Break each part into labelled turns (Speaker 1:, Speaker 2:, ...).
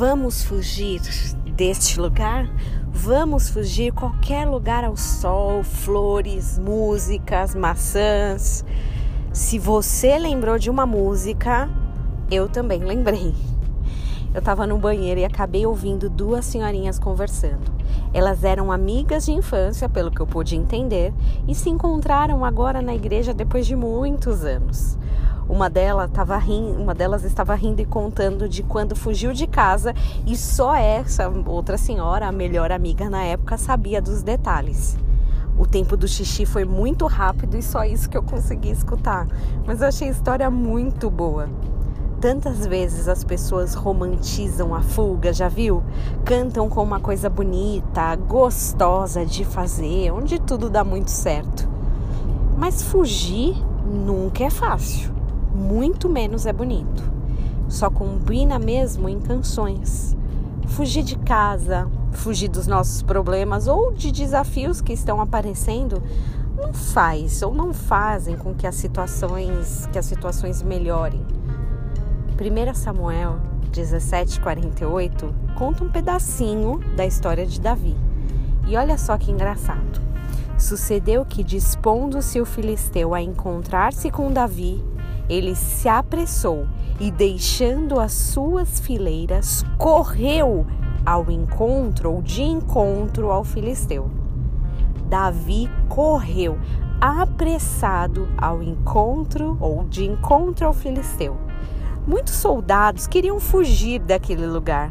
Speaker 1: Vamos fugir deste lugar? Vamos fugir qualquer lugar ao sol, flores, músicas, maçãs. Se você lembrou de uma música, eu também lembrei. Eu estava no banheiro e acabei ouvindo duas senhorinhas conversando. Elas eram amigas de infância, pelo que eu pude entender, e se encontraram agora na igreja depois de muitos anos. Uma, delas estava rindo, uma delas estava rindo e contando de quando fugiu de casa e só essa outra senhora, a melhor amiga na época, sabia dos detalhes. O tempo do xixi foi muito rápido e só isso que eu consegui escutar, mas eu achei a história muito boa. Tantas vezes as pessoas romantizam a fuga, já viu? Cantam com uma coisa bonita, gostosa de fazer, onde tudo dá muito certo. Mas fugir nunca é fácil, muito menos é bonito. Só combina mesmo em canções. Fugir de casa, fugir dos nossos problemas ou de desafios que estão aparecendo não faz ou não fazem com que as situações, que as situações melhorem 1 Samuel 17:48 conta um pedacinho da história de Davi. E olha só que engraçado. Sucedeu que, dispondo-se o filisteu a encontrar-se com Davi, ele se apressou e, deixando as suas fileiras, correu ao encontro ou de encontro ao filisteu. Davi correu apressado ao encontro ou de encontro ao filisteu Muitos soldados queriam fugir daquele lugar,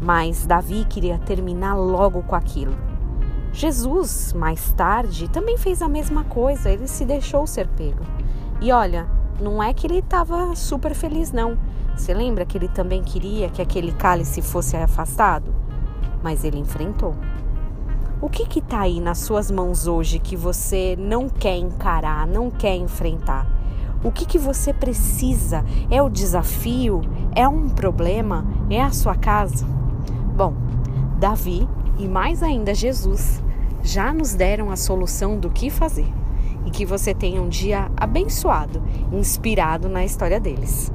Speaker 1: mas Davi queria terminar logo com aquilo. Jesus, mais tarde, também fez a mesma coisa, ele se deixou ser pego. E olha, não é que ele estava super feliz, não. Você lembra que ele também queria que aquele cálice fosse afastado? Mas ele enfrentou. O que está aí nas suas mãos hoje que você não quer encarar, não quer enfrentar? O que, que você precisa? É o desafio? É um problema? É a sua casa? Bom, Davi e mais ainda Jesus já nos deram a solução do que fazer. E que você tenha um dia abençoado, inspirado na história deles.